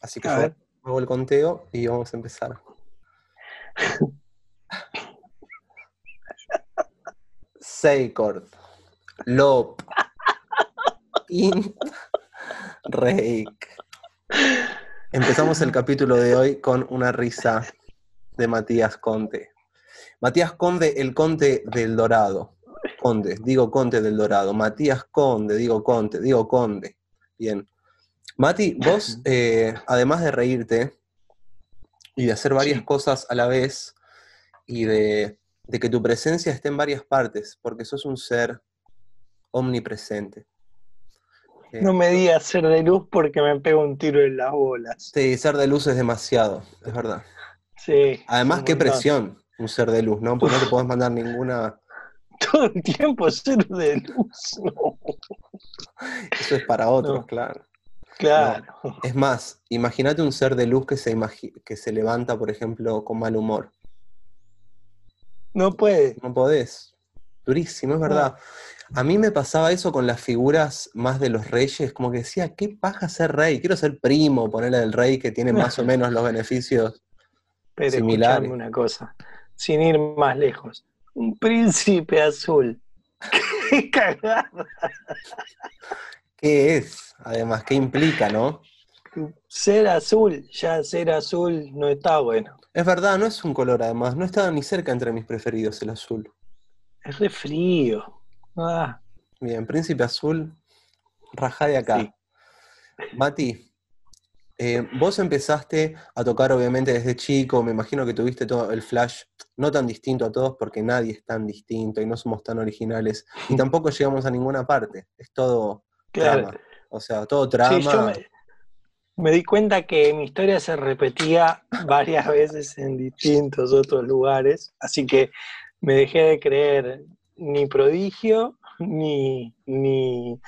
Así que yo hago el conteo y vamos a empezar. Seikord, Lop, Int, Reik. Empezamos el capítulo de hoy con una risa de Matías Conte. Matías Conde, el Conte del Dorado. Conde, digo Conte del Dorado. Matías Conde, digo Conte, digo Conde. Bien. Mati, vos, eh, además de reírte y de hacer varias cosas a la vez y de, que tu presencia esté en varias partes, porque sos un ser omnipresente. Eh, no me digas ser de luz porque me pego un tiro en las bolas. Sí, ser de luz es demasiado, es verdad. Sí. Además, qué presión un ser de luz, ¿no? Porque no te podés mandar ninguna. Todo el tiempo ser de luz, no. Eso es para otros, claro. Claro. Es más, imagínate un ser de luz que se, que se levanta, por ejemplo, con mal humor. No puede. No podés. Durísimo, es verdad. A mí me pasaba eso con las figuras más de los reyes, como que decía, ¿qué paja ser rey? Quiero ser primo, ponerle del rey que tiene más o menos los beneficios Pero similares. una cosa, sin ir más lejos. Un príncipe azul. ¡Qué cagada! ¿Qué es? Además, ¿qué implica, no? Ser azul, ya ser azul no está bueno. Es verdad, no es un color además, no estaba ni cerca entre mis preferidos el azul. Es re frío. Ah. Bien, príncipe azul, rajá de acá. Mati, eh, vos empezaste a tocar obviamente desde chico, me imagino que tuviste todo el flash, no tan distinto a todos porque nadie es tan distinto y no somos tan originales y tampoco llegamos a ninguna parte, es todo Claro. O sea, todo trama. me, di cuenta que mi historia se repetía varias veces en distintos otros lugares, así que me dejé de creer ni prodigio ni, ni,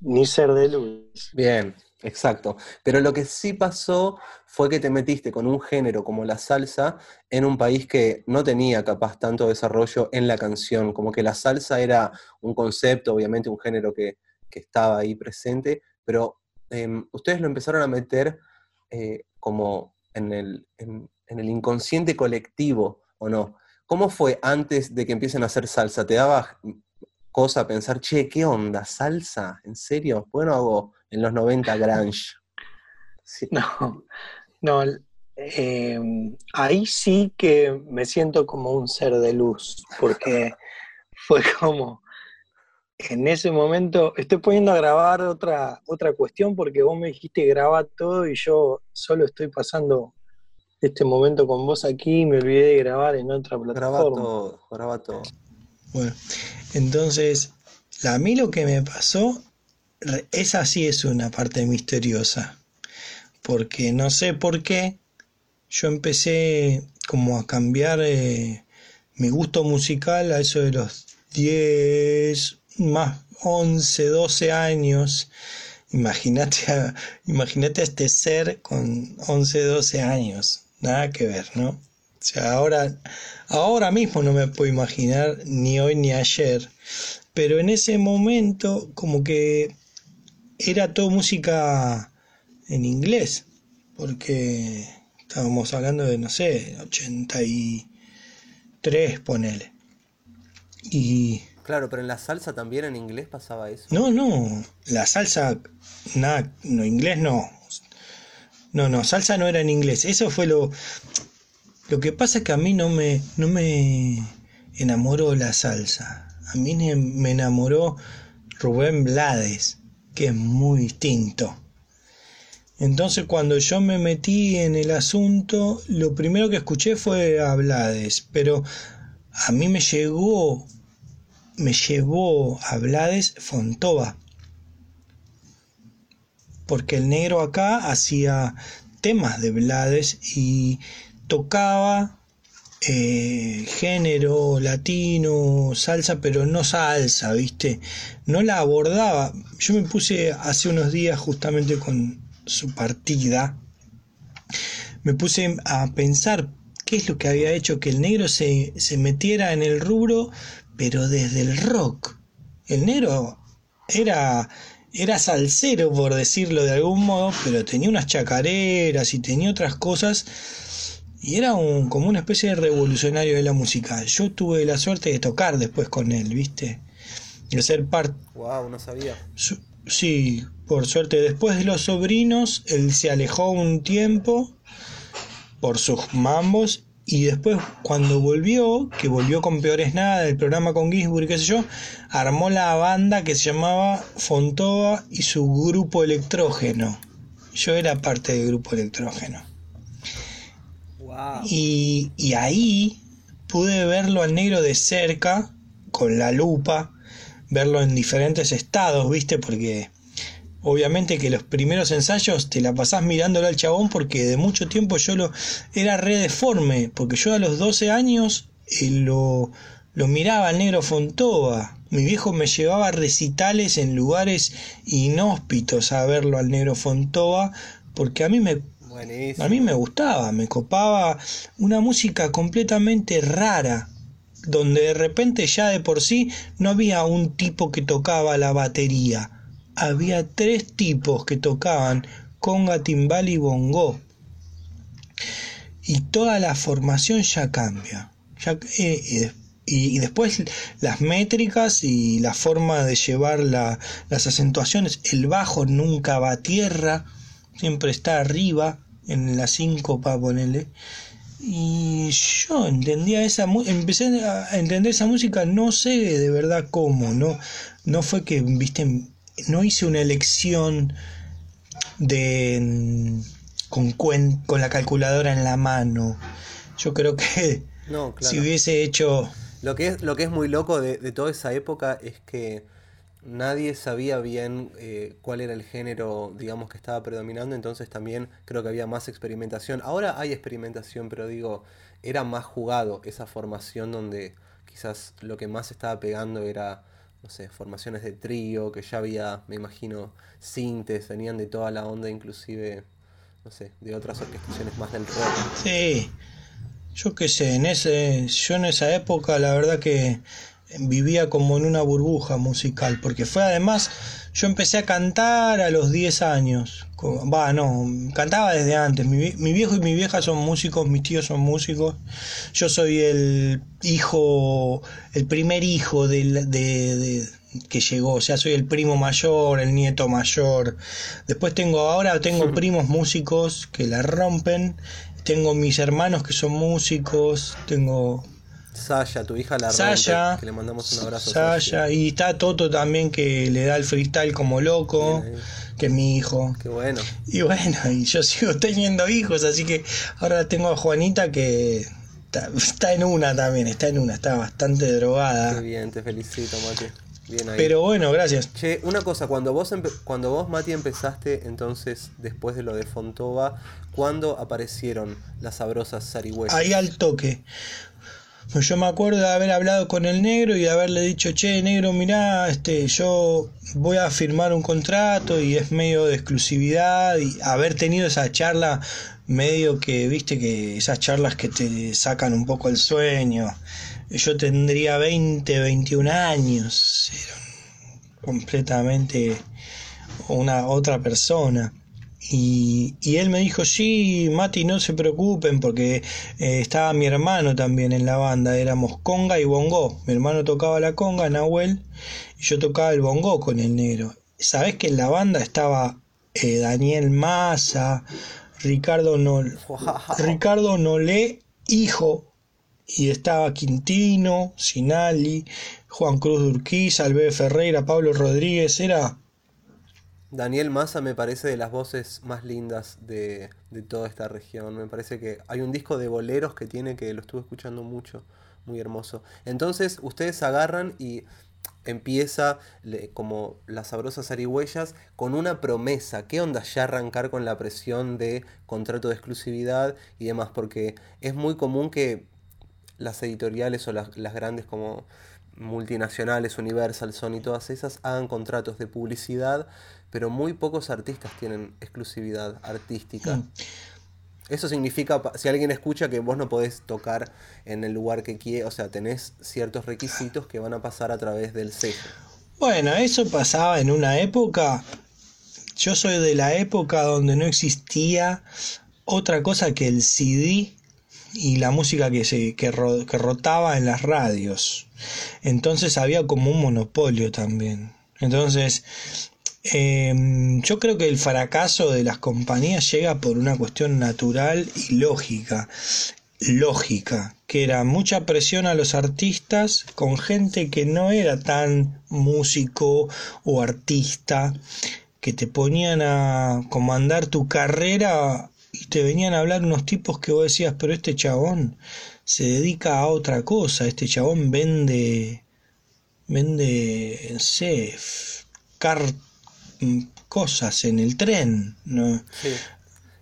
ni ser de luz. Bien, exacto. Pero lo que sí pasó fue que te metiste con un género como la salsa en un país que no tenía capaz tanto desarrollo en la canción, como que la salsa era un concepto, obviamente un género que, que estaba ahí presente, pero em, ustedes lo empezaron a meter eh, como en el, en, el, inconsciente colectivo, ¿o no? ¿Cómo fue antes de que empiecen a hacer salsa? ¿Te daba cosa pensar, che, qué onda, salsa? ¿En serio? Bueno, hago en los 90 grunge. No, no, em, ahí sí que me siento como un ser de luz, porque fue como, en ese momento estoy poniendo a grabar otra, otra cuestión porque vos me dijiste graba todo y yo solo estoy pasando este momento con vos aquí y me olvidé de grabar en otra plataforma. Graba todo, graba todo. Bueno, entonces, a mí lo que me pasó, esa sí es una parte misteriosa, porque no sé por qué yo empecé como a cambiar eh, mi gusto musical a eso de los 10, más 11, 12 años. Imagínate a, este ser con 11, 12 años. Nada que ver, ¿no? O sea, ahora, ahora mismo no me puedo imaginar ni hoy ni ayer. Pero en ese momento como que era todo música en inglés. Porque estábamos hablando de, no sé, 83, ponele. Y Claro, pero en la salsa también en inglés pasaba eso. No, no, la salsa, nada, no, inglés no. No, no, salsa no era en inglés. Eso fue lo... Lo que pasa es que a mí no me, no me enamoró la salsa. A mí me enamoró Rubén Blades, que es muy distinto. Entonces cuando yo me metí en el asunto, lo primero que escuché fue a Blades, pero a mí me llegó me llevó a Blades Fontova. Porque el negro acá hacía temas de Blades y tocaba eh, género latino, salsa, pero no salsa, ¿viste? No la abordaba. Yo me puse hace unos días justamente con su partida, me puse a pensar qué es lo que había hecho que el negro se, se metiera en el rubro pero desde el rock. El negro era era salsero, por decirlo de algún modo, pero tenía unas chacareras y tenía otras cosas. Y era un, como una especie de revolucionario de la música. Yo tuve la suerte de tocar después con él, ¿viste? De ser parte. Wow, no sabía. sí, por suerte. Después de los sobrinos, él se alejó un tiempo por sus mambos y después cuando volvió, que volvió con Peores Nada, el programa con Ginsburg, qué sé yo, armó la banda que se llamaba Fontova y su grupo electrógeno. Yo era parte del grupo electrógeno. Y, y ahí pude verlo al negro de cerca, con la lupa, verlo en diferentes estados, ¿viste? Porque Obviamente que los primeros ensayos te la pasás mirándolo al chabón porque de mucho tiempo yo lo era re deforme, porque yo a los 12 años eh, lo, lo miraba al negro Fontova. Mi viejo me llevaba a recitales en lugares inhóspitos a verlo al negro Fontova porque a mí me a mí me gustaba, me copaba una música completamente rara, donde de repente ya de por sí no había un tipo que tocaba la batería, había tres tipos que tocaban conga, timbal y bongo. Y toda la formación ya cambia. Eh, y, después las métricas y la forma de llevar las acentuaciones. El bajo nunca va a tierra, siempre está arriba, en la síncopa, ponele. Y yo entendía esa empecé a entender esa música, no sé de verdad cómo, no, no fue que, viste, no hice una elección de con, con la calculadora en la mano. Yo creo que si hubiese hecho... Lo que es, lo que es muy loco de, toda esa época es que nadie sabía bien eh, cuál era el género, digamos, que estaba predominando, entonces también creo que había más experimentación. Ahora hay experimentación, pero digo, era más jugado esa formación donde quizás lo que más estaba pegando era no sé, formaciones de trío, que ya había, me imagino, sintes, venían de toda la onda, inclusive, no sé, de otras orquestaciones más del rock. Sí, yo qué sé, en ese, yo en esa época la verdad que vivía como en una burbuja musical, porque fue además, yo empecé a cantar a los 10 años, va, no, cantaba desde antes, mi, mi, viejo y mi vieja son músicos, mis tíos son músicos, yo soy el hijo, el primer hijo de, de, que llegó, o sea, soy el primo mayor, el nieto mayor, después tengo, ahora tengo primos músicos que la rompen, tengo mis hermanos que son músicos, tengo Sasha, tu hija la Sasha, que le mandamos un abrazo. Sasha, y está Toto también que le da el freestyle como loco, que es mi hijo. Qué bueno. Y bueno, y yo sigo teniendo hijos, así que ahora tengo a Juanita que está, en una también, está en una, está bastante drogada. Qué bien, te felicito, Mati. Bien ahí. Pero bueno, gracias. Che, una cosa, cuando vos, cuando vos, Mati, empezaste, entonces, después de lo de Fontova, ¿cuándo aparecieron las sabrosas zarigüeyas? Ahí al toque. Pues yo me acuerdo de haber hablado con el negro y haberle dicho, che, negro, mirá, este, yo voy a firmar un contrato y es medio de exclusividad y haber tenido esa charla medio que, viste, que esas charlas que te sacan un poco el sueño. Yo tendría 20, 21 años, completamente una otra persona. Y, él me dijo, sí, Mati, no se preocupen porque eh, estaba mi hermano también en la banda, éramos conga y bongo. Mi hermano tocaba la conga, Nahuel, y yo tocaba el bongo con el negro. ¿Sabés que en la banda estaba eh, Daniel Massa, Ricardo, Nol Ricardo Nolé, hijo, y estaba Quintino, Sinali, Juan Cruz Durquiza, Albe Ferreira, Pablo Rodríguez, era Daniel Massa me parece de las voces más lindas de, toda esta región. Me parece que hay un disco de boleros que tiene que lo estuve escuchando mucho, muy hermoso. Entonces ustedes agarran y empieza como las sabrosas arihuellas con una promesa. ¿Qué onda ya arrancar con la presión de contrato de exclusividad y demás? Porque es muy común que las editoriales o las, las grandes como multinacionales, Universal, Sony, todas esas hagan contratos de publicidad pero muy pocos artistas tienen exclusividad artística. Mm. Eso significa, si alguien escucha que vos no podés tocar en el lugar que quiere, o sea, tenés ciertos requisitos que van a pasar a través del sello. Bueno, eso pasaba en una época. Yo soy de la época donde no existía otra cosa que el CD y la música que, se, que, que rotaba en las radios. Entonces había como un monopolio también. Entonces, em, yo creo que el fracaso de las compañías llega por una cuestión natural y lógica. Lógica, que era mucha presión a los artistas con gente que no era tan músico o artista, que te ponían a comandar tu carrera y te venían a hablar unos tipos que vos decías, pero este chabón se dedica a otra cosa, este chabón vende, vende, no sé, car cosas en el tren, ¿no? Sí.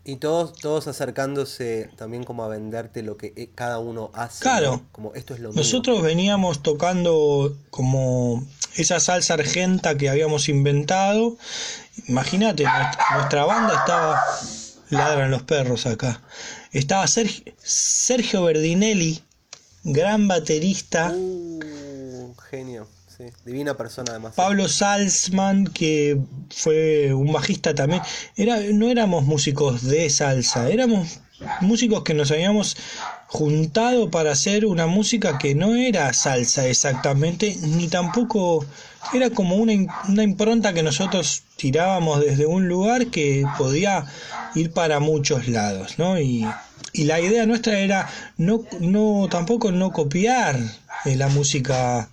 Y todos, todos acercándose también como a venderte lo que eh, cada uno hace. Claro. Como esto es lo Nosotros veníamos tocando como esa salsa argenta que habíamos inventado. Imagínate, nuestra banda estaba ladran los perros acá. Estaba Sergio, Sergio Berdinelli, gran baterista. Uh, genio, Divina persona además. Pablo Salzman, que fue un bajista también. Era, no éramos músicos de salsa, éramos músicos que nos habíamos juntado para hacer una música que no era salsa exactamente, ni tampoco era como una, una impronta que nosotros tirábamos desde un lugar que podía ir para muchos lados, ¿no? Y, la idea nuestra era no, no tampoco no copiar eh, la música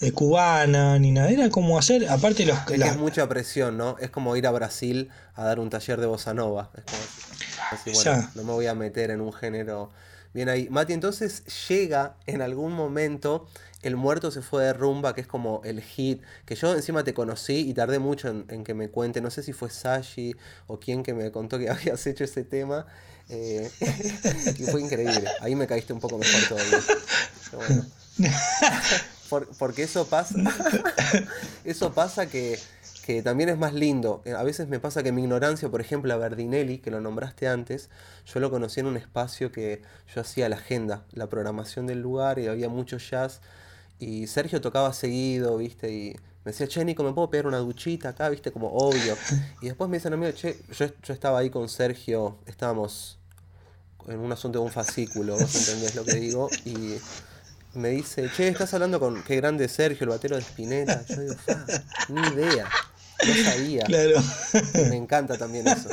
eh, cubana ni nada, era como hacer, aparte los que... Es mucha presión, ¿no? Es como ir a Brasil a dar un taller de bossa nova. Es como bueno, no me voy a meter en un género bien ahí. Mati, entonces llega en algún momento el muerto se fue de rumba, que es como el hit, que yo encima te conocí y tardé mucho en, que me cuente, no sé si fue Sashi o quien que me contó que habías hecho ese tema. Eh, y fue increíble. Ahí me caíste un poco mejor todavía. porque eso pasa. eso pasa que, que también es más lindo. A veces me pasa que mi ignorancia, por ejemplo, a Berdinelli, que lo nombraste antes, yo lo conocí en un espacio que yo hacía la agenda, la programación del lugar y había mucho jazz y Sergio tocaba seguido, ¿viste? Y me decía, che, Nico, ¿me puedo pegar una duchita acá? ¿Viste? Como obvio. Y después me dicen, amigo, che, yo, yo estaba ahí con Sergio, estábamos en un asunto de un fascículo, vos entendés lo que digo, y me dice, che, estás hablando con qué grande Sergio, el batero de Spinetta. Yo digo, ni idea. No sabía. Claro. Me encanta también eso.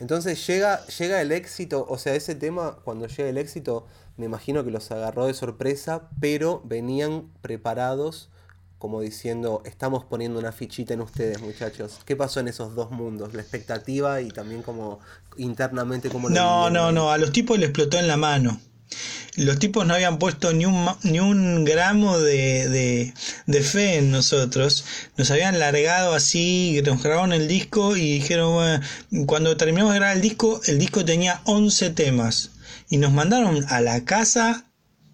Entonces llega, llega el éxito, o sea, ese tema, cuando llega el éxito, me imagino que los agarró de sorpresa, pero venían preparados como diciendo, estamos poniendo una fichita en ustedes, muchachos. ¿Qué pasó en esos dos mundos? La expectativa y también como internamente como... No, no, no, a los tipos les explotó en la mano. Los tipos no habían puesto ni un, ni un gramo de, de, fe en nosotros. Nos habían largado así, nos grabaron el disco y dijeron, bueno, cuando terminamos de grabar el disco, el disco tenía 11 temas y nos mandaron a la casa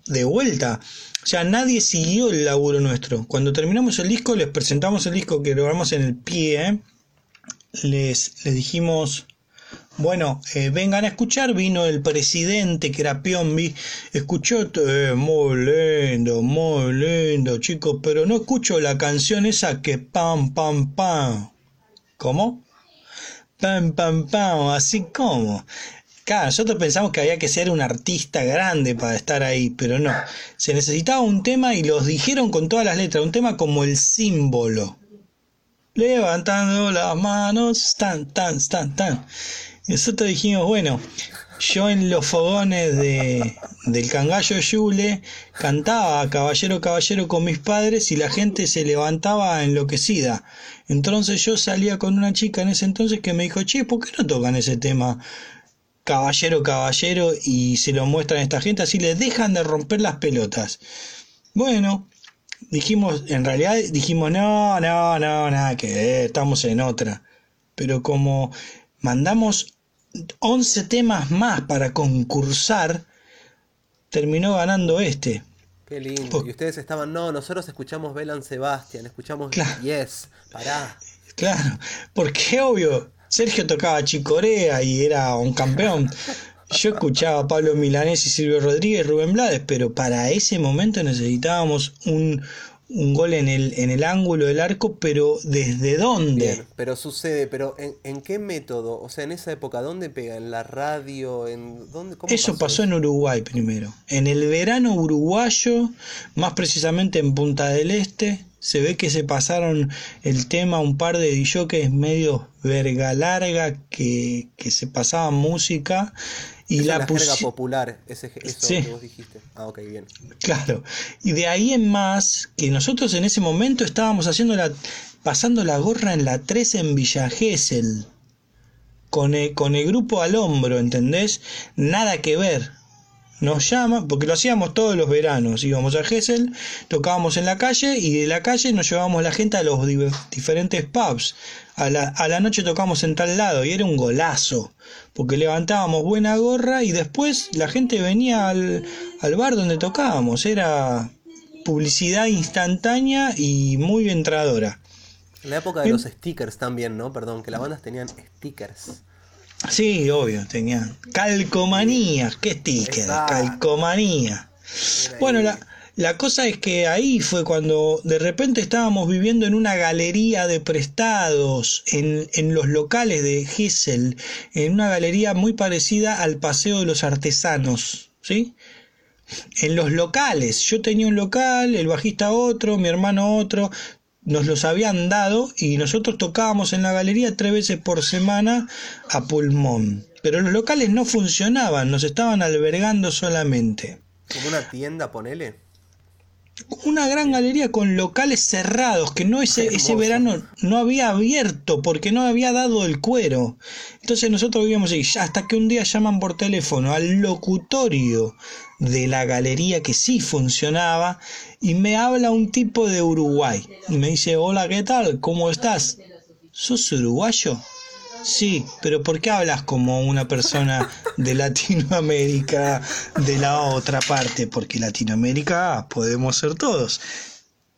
de vuelta. O sea, nadie siguió el laburo nuestro. Cuando terminamos el disco, les presentamos el disco que grabamos en el pie. Les, les dijimos, bueno, eh, vengan a escuchar. Vino el presidente que era Piombi. Escuchó, eh, muy lindo, muy lindo, chicos. Pero no escucho la canción esa que pam, pam, pam. ¿Cómo? Pam, pam, pam. Así como. Claro, nosotros pensamos que había que ser un artista grande para estar ahí, pero no. Se necesitaba un tema y los dijeron con todas las letras, un tema como el símbolo. Levantando las manos, tan, tan, tan, tan. Nosotros dijimos, bueno, yo en los fogones de, del Cangallo Yule cantaba Caballero, Caballero con mis padres y la gente se levantaba enloquecida. Entonces yo salía con una chica en ese entonces que me dijo, che, ¿por qué no tocan ese tema? caballero, caballero, y se lo muestran a esta gente, así le dejan de romper las pelotas. Bueno, dijimos, en realidad dijimos, no, no, no, nada que estamos en otra. Pero como mandamos 11 temas más para concursar, terminó ganando este. Qué lindo. y ustedes estaban, no, nosotros escuchamos Belan Sebastian, escuchamos Yes, pará. Claro, porque obvio, Sergio tocaba Chicorea y era un campeón. Yo escuchaba a Pablo Milanés y Silvio Rodríguez, Rubén Blades, pero para ese momento necesitábamos un, un gol en el, en el ángulo del arco, pero ¿desde dónde? Bien, pero sucede, pero ¿en, en qué método? O sea, en esa época, ¿dónde pega? ¿En la radio? ¿En dónde? ¿Cómo Eso pasó en Uruguay primero. En el verano uruguayo, más precisamente en Punta del Este, se ve que se pasaron el tema un par de es medio verga larga que, que se pasaban música y la, la jerga popular, ese, eso que vos dijiste. Ah, ok, bien. Claro. Y de ahí en más, que nosotros en ese momento estábamos haciendo la, pasando la gorra en la 3 en Villa Gesell. Con el, con el grupo al hombro, ¿entendés? Nada que ver nos llama, porque lo hacíamos todos los veranos, íbamos a Gessel, tocábamos en la calle y de la calle nos llevábamos la gente a los diferentes pubs. A la, a la noche tocábamos en tal lado y era un golazo, porque levantábamos buena gorra y después la gente venía al, al bar donde tocábamos, era publicidad instantánea y muy entradora. En la época de los stickers también, ¿no? Perdón, que las bandas tenían stickers. Sí, obvio, tenía calcomanía, qué sticker, calcomanía. Bueno, la, la cosa es que ahí fue cuando de repente estábamos viviendo en una galería de prestados en, en los locales de Gessel, en una galería muy parecida al Paseo de los Artesanos, ¿sí? En los locales, yo tenía un local, el bajista otro, mi hermano otro, nos los habían dado y nosotros tocábamos en la galería tres veces por semana a pulmón. Pero los locales no funcionaban, nos estaban albergando solamente. ¿Como una tienda, ponele? Una gran galería con locales cerrados, que no ese, ese verano no había abierto porque no había dado el cuero. Entonces nosotros vivíamos ahí, hasta que un día llaman por teléfono al locutorio de la galería que sí funcionaba y me habla un tipo de Uruguay y me dice, hola, ¿qué tal? ¿Cómo estás? ¿Sos uruguayo? Sí, pero ¿por qué hablas como una persona de Latinoamérica de la otra parte? Porque Latinoamérica podemos ser todos.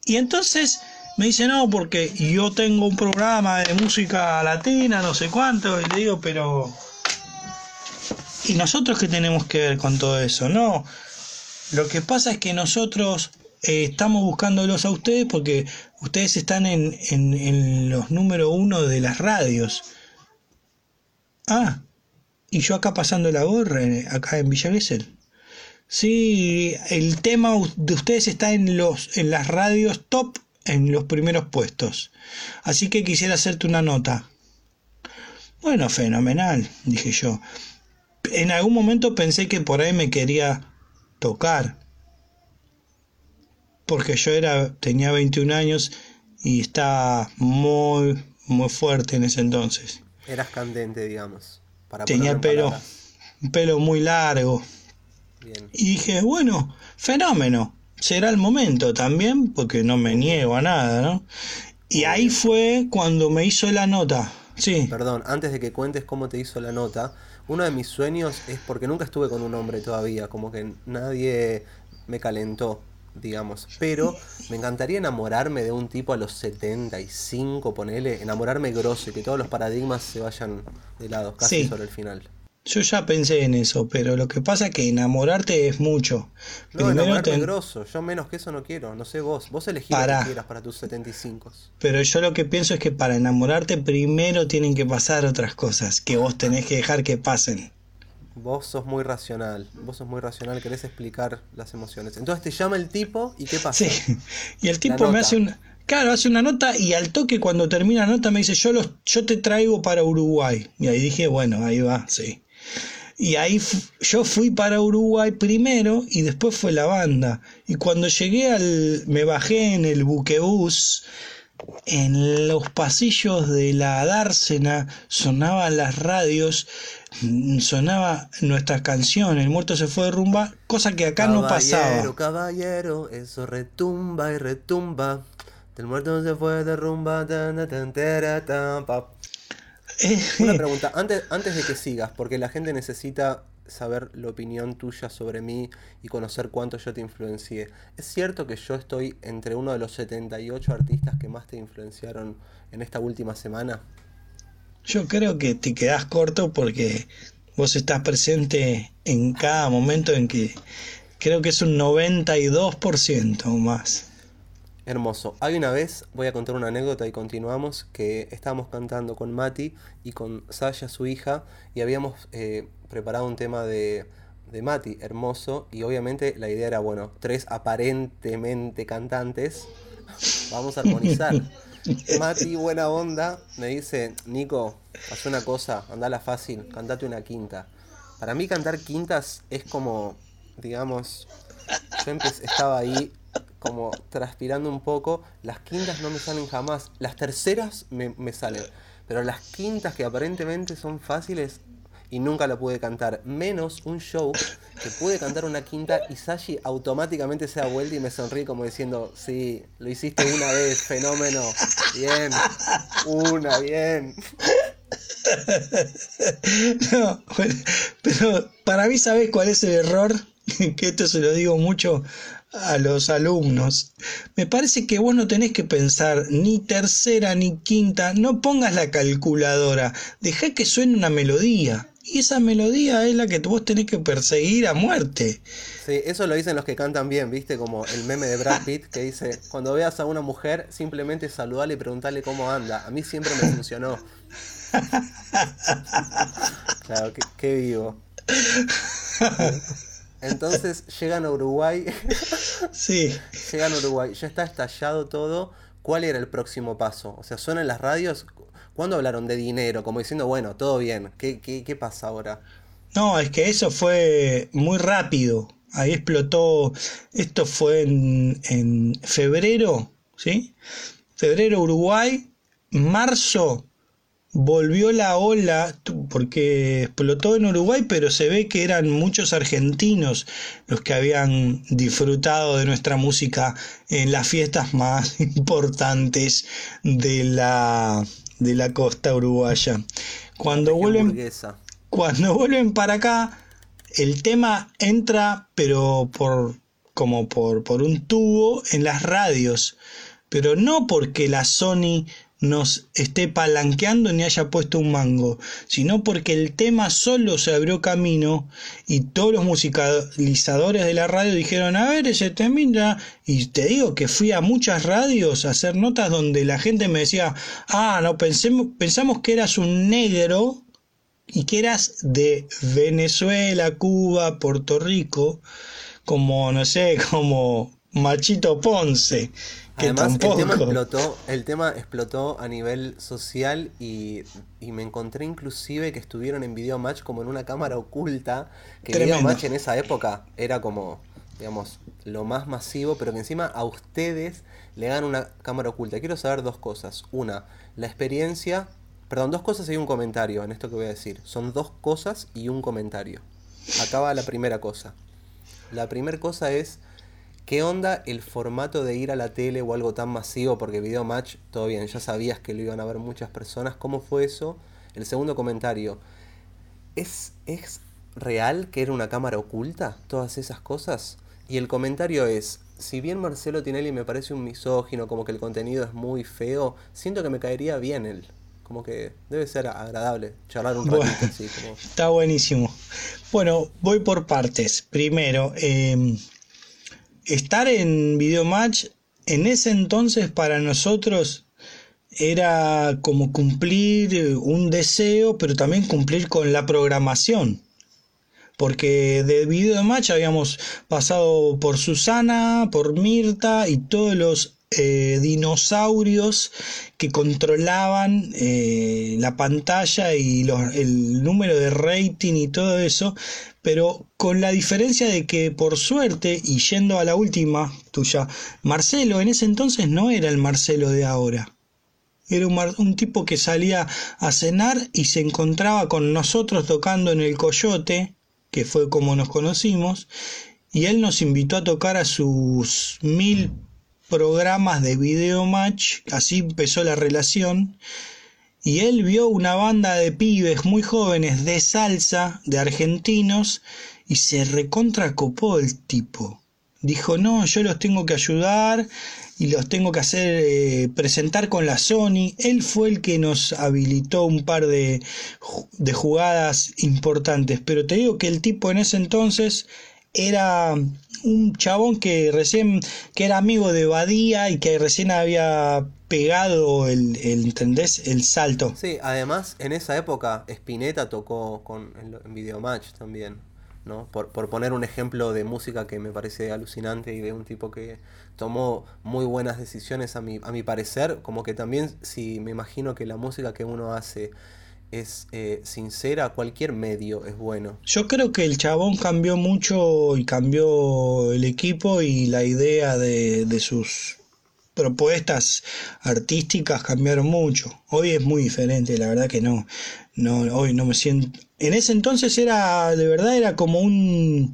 Y entonces me dice, no, porque yo tengo un programa de música latina, no sé cuánto, y le digo, pero... ¿Y nosotros qué tenemos que ver con todo eso? No, lo que pasa es que nosotros eh, estamos buscándolos a ustedes porque ustedes están en, en, los número uno de las radios. Ah, y yo acá pasando la gorra, acá en Villa Gesell. Sí, el tema de ustedes está en, los, en las radios top, en los primeros puestos. Así que quisiera hacerte una nota. Bueno, fenomenal, dije yo. En algún momento pensé que por ahí me quería tocar porque yo era tenía 21 años y estaba muy muy fuerte en ese entonces. Eras candente, digamos. Para tenía pelo pelo muy largo. Y dije, bueno, fenómeno. Será el momento también, porque no me niego a nada, ¿no? Y ahí fue cuando me hizo la nota. Sí. Perdón, antes de que cuentes cómo te hizo la nota, uno de mis sueños es porque nunca estuve con un hombre todavía, como que nadie me calentó digamos. Pero me encantaría enamorarme de un tipo a los 75, ponele, enamorarme grosso y que todos los paradigmas se vayan de lado, casi sobre el final. Yo ya pensé en eso, pero lo que pasa es que enamorarte es mucho. No, enamorarme grosso, yo menos que eso no quiero, no sé vos, vos elegís lo que quieras para tus 75. Pero yo lo que pienso es que para enamorarte primero tienen que pasar otras cosas, que vos tenés que dejar que pasen. Vos sos muy racional, vos sos muy racional, querés explicar las emociones. Entonces te llama el tipo y ¿qué pasa? Sí, y el tipo me hace una... Claro, hace una nota y al toque cuando termina la nota me dice, yo, los, yo te traigo para Uruguay. Y ahí dije, bueno, ahí va, sí. Y ahí yo fui para Uruguay primero y después fue la banda. Y cuando llegué al... me bajé en el buquebús en los pasillos de la dársena sonaban las radios, sonaba nuestras canciones, el muerto se fue de rumba, cosa que acá no pasaba. Caballero, eso retumba y retumba. El muerto se fue de rumba. Una pregunta, antes, antes de que sigas, porque la gente necesita saber la opinión tuya sobre mí y conocer cuánto yo te influencié. ¿Es cierto que yo estoy entre uno de los 78 artistas que más te influenciaron en esta última semana? Yo creo que te quedas corto porque vos estás presente en cada momento en que creo que es un 92% o más. Hermoso. Hay una vez, voy a contar una anécdota y continuamos, que estábamos cantando con Mati y con Sasha, su hija, y habíamos eh, preparado un tema de, de Mati, hermoso, y obviamente la idea era, bueno, tres aparentemente cantantes, vamos a armonizar. Mati, buena onda, me dice, Nico, haz una cosa, andala fácil, cantate una quinta. Para mí cantar quintas es como, digamos, yo estaba ahí como transpirando un poco. Las quintas no me salen jamás. Las terceras me, salen. Pero las quintas que aparentemente son fáciles y nunca la pude cantar. Menos un show que pude cantar una quinta y Sashi automáticamente se da vuelta y me sonríe como diciendo, sí, lo hiciste una vez, fenómeno. Bien, una, bien. No, pero para mí, ¿sabes cuál es el error? Que esto se lo digo mucho a los alumnos. Me parece que vos no tenés que pensar ni tercera ni quinta, no pongas la calculadora, dejá que suene una melodía. Y esa melodía es la que vos tenés que perseguir a muerte. Sí, eso lo dicen los que cantan bien, ¿viste? Como el meme de Brad Pitt que dice, cuando veas a una mujer, simplemente saludale y preguntarle cómo anda. A mí siempre me funcionó. claro, qué vivo. Entonces llegan a Uruguay. sí. Llegan a Uruguay. Ya está estallado todo. ¿Cuál era el próximo paso? O sea, suenan las radios. ¿Cuándo hablaron de dinero? Como diciendo, bueno, todo bien. ¿Qué, qué, pasa ahora? No, es que eso fue muy rápido. Ahí explotó. Esto fue en, en febrero, ¿sí? Febrero Uruguay. Marzo volvió la ola porque explotó en Uruguay, pero se ve que eran muchos argentinos los que habían disfrutado de nuestra música en las fiestas más importantes de la, de la costa uruguaya. Cuando vuelven, cuando vuelven para acá, el tema entra, pero por como por, por un tubo en las radios, pero no porque la Sony nos esté palanqueando ni haya puesto un mango, sino porque el tema solo se abrió camino y todos los musicalizadores de la radio dijeron, a ver ese temita, y te digo que fui a muchas radios a hacer notas donde la gente me decía, ah, no, pensemos, pensamos que eras un negro y que eras de Venezuela, Cuba, Puerto Rico, como, no sé, como Machito Ponce. Además, el tema explotó, el tema explotó a nivel social y, me encontré inclusive que estuvieron en Video Match como en una cámara oculta, que Video Match en esa época era como, digamos, lo más masivo, pero que encima a ustedes le dan una cámara oculta. Quiero saber dos cosas. Una, la experiencia, perdón, dos cosas y un comentario en esto que voy a decir. Son dos cosas y un comentario. Acaba la primera cosa. La primera cosa es ¿Qué onda el formato de ir a la tele o algo tan masivo? Porque Video Match, todo bien, ya sabías que lo iban a ver muchas personas. ¿Cómo fue eso? El segundo comentario. ¿Es, ¿Es real que era una cámara oculta? Todas esas cosas. Y el comentario es, si bien Marcelo Tinelli me parece un misógino, como que el contenido es muy feo, siento que me caería bien él. Como que debe ser agradable charlar un ratito así. Está buenísimo. Bueno, voy por partes. Primero, eh, estar en Videomatch en ese entonces para nosotros era como cumplir un deseo, pero también cumplir con la programación. Porque de Videomatch habíamos pasado por Susana, por Mirta y todos los eh, dinosaurios que controlaban eh, la pantalla y el número de rating y todo eso, pero con la diferencia de que por suerte, y yendo a la última tuya, Marcelo en ese entonces no era el Marcelo de ahora. Era un, un, tipo que salía a cenar y se encontraba con nosotros tocando en el Coyote, que fue como nos conocimos, y él nos invitó a tocar a sus mil programas de video match, así empezó la relación, y él vio una banda de pibes muy jóvenes de salsa, de argentinos, y se recontracopó el tipo. Dijo, no, yo los tengo que ayudar y los tengo que hacer eh, presentar con la Sony. Él fue el que nos habilitó un par de, de jugadas importantes. Pero te digo que el tipo en ese entonces era un chabón que recién, que era amigo de Badía y que recién había pegado el, el ¿entendés? El salto. Sí, además en esa época Spinetta tocó con, en, en Videomatch también. ¿no? Por, por, poner un ejemplo de música que me parece alucinante y de un tipo que tomó muy buenas decisiones a mi, a mi parecer, como que también si me imagino que la música que uno hace es eh, sincera, cualquier medio es bueno. Yo creo que el chabón cambió mucho y cambió el equipo y la idea de, de sus propuestas artísticas cambiaron mucho. Hoy es muy diferente, la verdad que no. No, hoy no me siento. En ese entonces era, de verdad, era como un,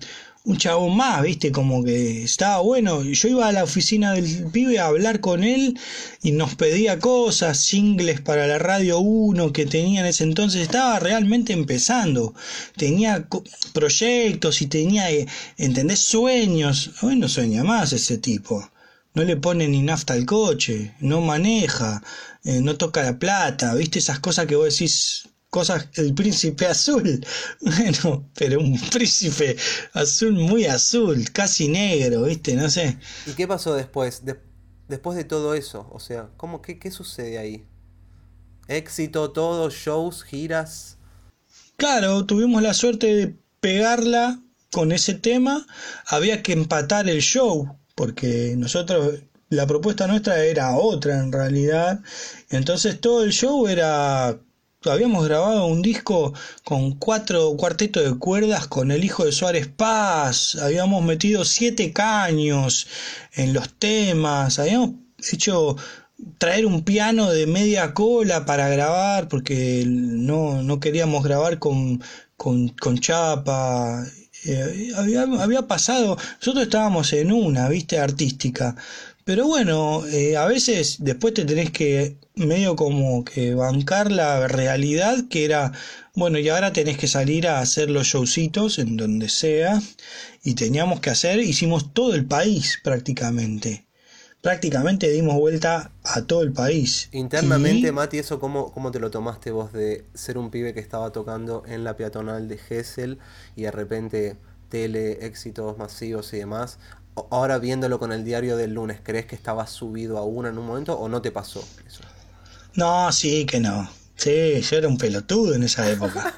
un chabón más, ¿viste? Como que estaba bueno. Yo iba a la oficina del pibe a hablar con él y nos pedía cosas, singles para la Radio 1 que tenía en ese entonces. Estaba realmente empezando. Tenía proyectos y tenía, eh, ¿entendés? Sueños. Hoy no sueña más ese tipo no le pone ni nafta al coche, no maneja, eh, no toca la plata, ¿viste? Esas cosas que vos decís, cosas, el príncipe azul, bueno, pero un príncipe azul muy azul, casi negro, ¿viste? No sé. ¿Y qué pasó después? De, después de todo eso, o sea, ¿cómo, qué, qué sucede ahí? Éxito, todo, shows, giras. Claro, tuvimos la suerte de pegarla con ese tema, había que empatar el show, porque nosotros, la propuesta nuestra era otra en realidad, entonces todo el show era habíamos grabado un disco con cuatro cuartetos de cuerdas con el hijo de Suárez Paz, habíamos metido siete caños en los temas, habíamos hecho traer un piano de media cola para grabar porque no, no queríamos grabar con, con, chapa. Eh, había, había, pasado, nosotros estábamos en una, viste, artística, pero bueno, eh, a veces después te tenés que medio como que bancar la realidad que era, bueno, y ahora tenés que salir a hacer los showcitos en donde sea, y teníamos que hacer, hicimos todo el país prácticamente prácticamente dimos vuelta a todo el país. Internamente, Mati, ¿eso cómo, cómo te lo tomaste vos de ser un pibe que estaba tocando en la peatonal de Gessel y de repente tele, éxitos masivos y demás? Ahora viéndolo con el diario del lunes, ¿crees que estabas subido a una en un momento o no te pasó eso? No, sí que no. Sí, yo era un pelotudo en esa época.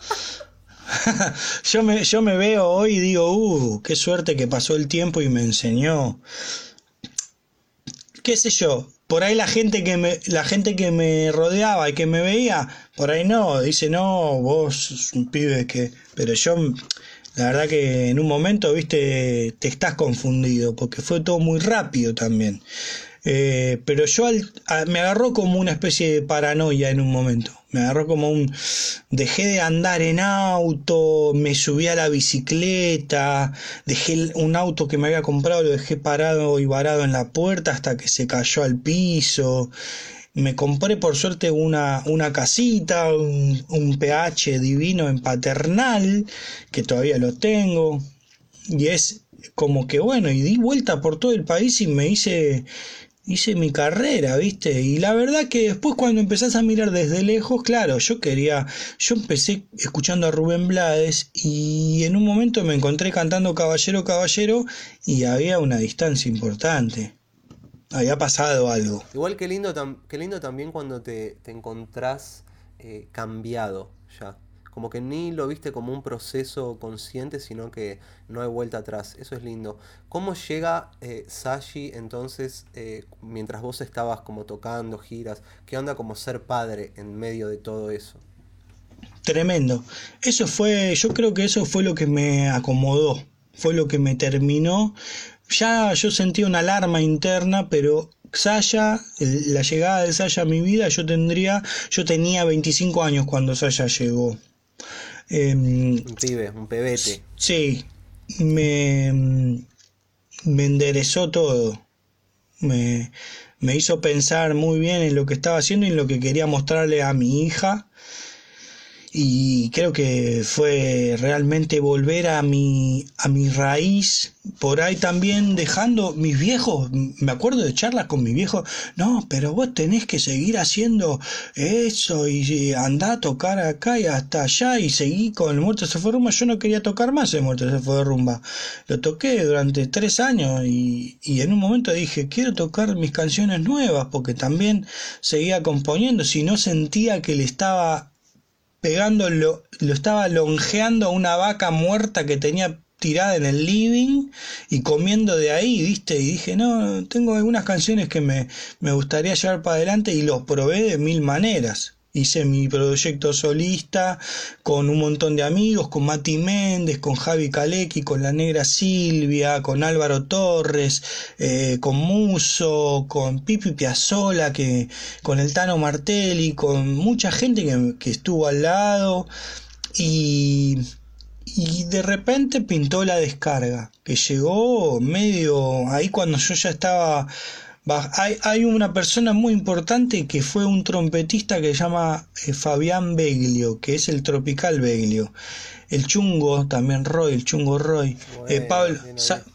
yo, me, yo me veo hoy y digo, uh, qué suerte que pasó el tiempo y me enseñó qué sé yo, por ahí la gente que me, la gente que me rodeaba y que me veía, por ahí no, dice, no, vos un pibe que. Pero yo, la verdad que en un momento, viste, te estás confundido, porque fue todo muy rápido también. Eh, pero yo me agarró como una especie de paranoia en un momento. Me agarró como un... Dejé de andar en auto, me subí a la bicicleta, dejé un auto que me había comprado, lo dejé parado y varado en la puerta hasta que se cayó al piso. Me compré por suerte una, una casita, un, un pH divino en paternal, que todavía lo tengo. Y es como que bueno, y di vuelta por todo el país y me hice hice mi carrera, ¿viste? Y la verdad que después cuando empezás a mirar desde lejos, claro, yo quería, yo empecé escuchando a Rubén Blades y en un momento me encontré cantando Caballero, Caballero y había una distancia importante. Había pasado algo. Igual que lindo, qué lindo también cuando te, te encontrás eh, cambiado ya como que ni lo viste como un proceso consciente, sino que no hay vuelta atrás. Eso es lindo. ¿Cómo llega eh, Sashi entonces, eh, mientras vos estabas como tocando giras? ¿Qué onda como ser padre en medio de todo eso? Tremendo. Eso fue, yo creo que eso fue lo que me acomodó, fue lo que me terminó. Ya yo sentí una alarma interna, pero Saya, la llegada de Saya a mi vida, yo tendría, yo tenía 25 años cuando Saya llegó. Em, un pibe, un pebete. Sí, me, me enderezó todo. Me, me hizo pensar muy bien en lo que estaba haciendo y en lo que quería mostrarle a mi hija. Y creo que fue realmente volver a mi, a mi raíz, por ahí también dejando mis viejos, me acuerdo de charlas con mi viejo, no, pero vos tenés que seguir haciendo eso y andar a tocar acá y hasta allá y seguí con el Muerto se fue rumba, yo no quería tocar más el Muerto se fue rumba, lo toqué durante tres años y, y en un momento dije, quiero tocar mis canciones nuevas porque también seguía componiendo, si no sentía que le estaba pegando, lo, lo estaba longeando a una vaca muerta que tenía tirada en el living y comiendo de ahí, ¿viste? Y dije, no, tengo algunas canciones que me, me gustaría llevar para adelante y los probé de mil maneras. Hice mi proyecto solista con un montón de amigos, con Mati Méndez, con Javi Kalecki, con la negra Silvia, con Álvaro Torres, eh, con Muso, con Pipi Piazzola, que, con el Tano Martelli, con mucha gente que, estuvo al lado. Y de repente pintó la descarga, que llegó medio ahí cuando yo ya estaba hay, hay, una persona muy importante que fue un trompetista que se llama eh, Fabián Beglio, que es el tropical Beglio. El chungo también Roy, el chungo Roy. Eh, Pablo,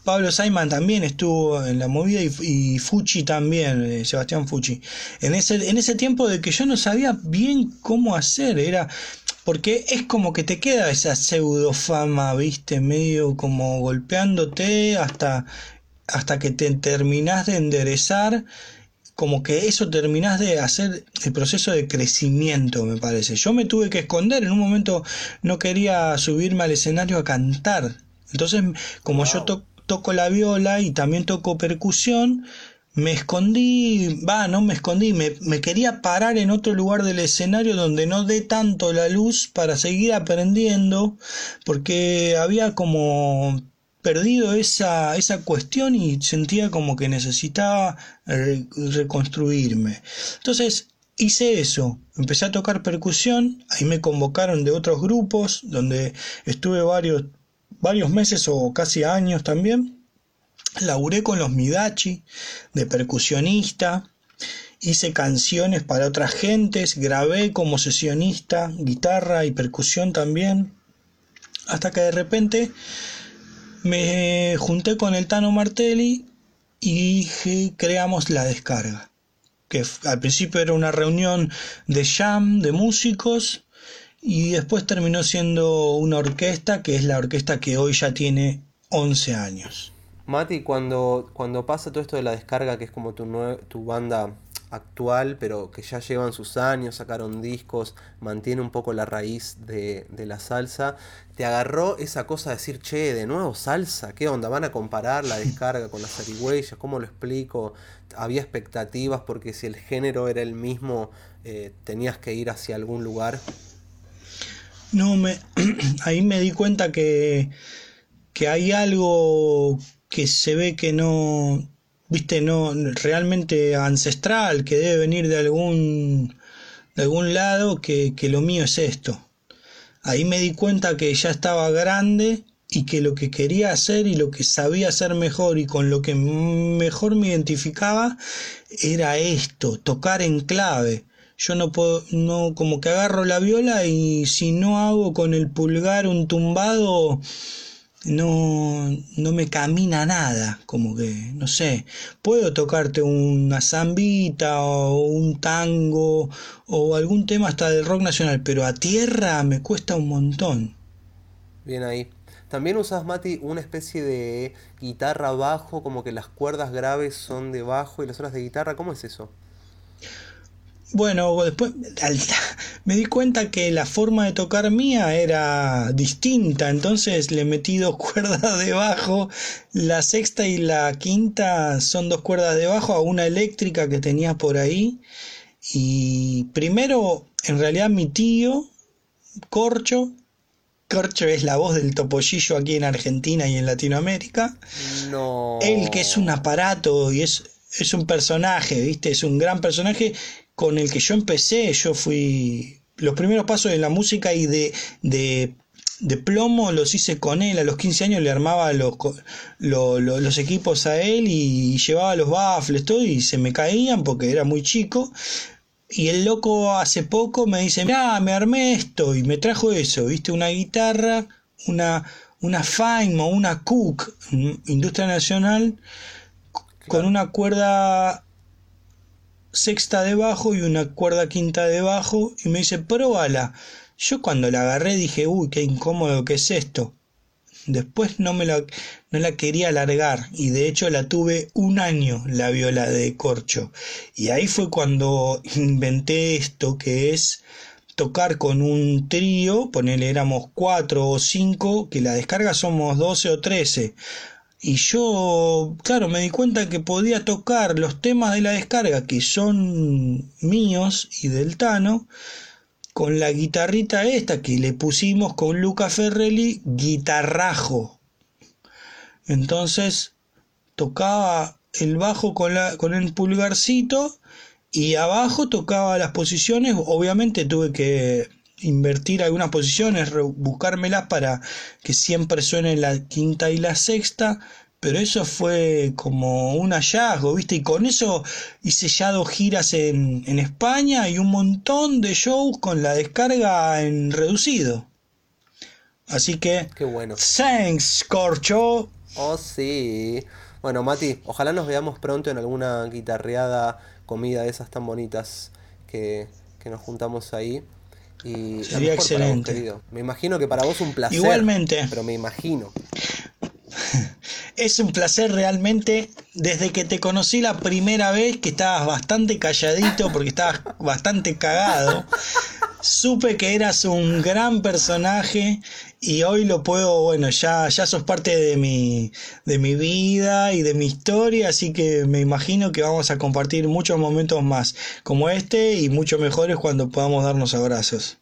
Pablo Simon también estuvo en la movida y, Fuchi también, eh, Sebastián Fuchi. En ese, en ese tiempo de que yo no sabía bien cómo hacer, era porque es como que te queda esa pseudo fama, viste, medio como golpeándote hasta hasta que te terminás de enderezar, como que eso terminás de hacer el proceso de crecimiento, me parece. Yo me tuve que esconder, en un momento no quería subirme al escenario a cantar. Entonces, como yo toco la viola y también toco percusión, me escondí, va, no me escondí, me, me, quería parar en otro lugar del escenario donde no dé tanto la luz para seguir aprendiendo, porque había como perdido esa, esa cuestión y sentía como que necesitaba reconstruirme. Entonces hice eso, empecé a tocar percusión, ahí me convocaron de otros grupos, donde estuve varios, varios meses o casi años también. Laburé con los Midachi de percusionista, hice canciones para otras gentes, grabé como sesionista, guitarra y percusión también, hasta que de repente me junté con el Tano Martelli y creamos la descarga. Que al principio era una reunión de jam, de músicos, y después terminó siendo una orquesta, que es la orquesta que hoy ya tiene 11 años. Mati, cuando, cuando pasa todo esto de la descarga, que es como tu, tu banda actual, pero que ya llevan sus años, sacaron discos, mantiene un poco la raíz de, la salsa, ¿te agarró esa cosa de decir, che, de nuevo salsa? ¿Qué onda? ¿Van a comparar la descarga con las arigüeyas? ¿Cómo lo explico? ¿Había expectativas porque si el género era el mismo, eh, tenías que ir hacia algún lugar? No, me, ahí me di cuenta que, que hay algo que se ve que no, viste, no, realmente ancestral, que debe venir de algún, de algún lado, que, que lo mío es esto. Ahí me di cuenta que ya estaba grande y que lo que quería hacer y lo que sabía hacer mejor y con lo que mejor me identificaba era esto, tocar en clave. Yo no puedo, no, como que agarro la viola y si no hago con el pulgar un tumbado, no, no me camina nada, como que, no sé, puedo tocarte una zambita o un tango o algún tema hasta del rock nacional, pero a tierra me cuesta un montón. Bien ahí. También usas, Mati, una especie de guitarra bajo, como que las cuerdas graves son de bajo y las horas de guitarra, ¿cómo es eso? Bueno, después me di cuenta que la forma de tocar mía era distinta, entonces le metí dos cuerdas de bajo. La sexta y la quinta son dos cuerdas de bajo a una eléctrica que tenía por ahí. Y primero, en realidad mi tío, Corcho, Corcho es la voz del topollillo aquí en Argentina y en Latinoamérica. No. Él que es un aparato y es, es un personaje, ¿viste? Es un gran personaje con el que yo empecé, yo fui los primeros pasos de la música y de, de, de plomo los hice con él, a los 15 años le armaba los, los equipos a él y llevaba los baffles, todo y se me caían porque era muy chico, Y el loco hace poco me dice, mira, me armé esto y me trajo eso, viste, una guitarra, una, una Fine o una Cook, Industria Nacional, con una cuerda sexta debajo y una cuerda quinta debajo y me dice, pruébala. Yo cuando la agarré dije, uy, qué incómodo que es esto. Después no me la, no la quería alargar y de hecho la tuve un año la viola de corcho. Y ahí fue cuando inventé esto que es tocar con un trío, ponele éramos cuatro o cinco, que la descarga somos doce o trece. Y yo, claro, me di cuenta que podía tocar los temas de la descarga que son míos y del Tano con la guitarrita esta que le pusimos con Luca Ferrelli, guitarrajo. Entonces tocaba el bajo con, la, con el pulgarcito y abajo tocaba las posiciones. Obviamente tuve que invertir algunas posiciones, buscármelas para que siempre suene la quinta y la sexta, pero eso fue como un hallazgo, ¿viste? Y con eso hice ya dos giras en, en España y un montón de shows con la descarga en reducido. Así que... Qué bueno. Thanks, Corcho. Oh, sí. Bueno, Mati, ojalá nos veamos pronto en alguna guitarreada, comida de esas tan bonitas que, que nos juntamos ahí. Y Sería excelente. me imagino que para vos un placer. Igualmente. Pero me imagino. Es un placer realmente. Desde que te conocí la primera vez, que estabas bastante calladito porque estabas bastante cagado, supe que eras un gran personaje y hoy lo puedo, bueno, ya, ya sos parte de mi, de mi vida y de mi historia, así que me imagino que vamos a compartir muchos momentos más como este y mucho mejores cuando podamos darnos abrazos.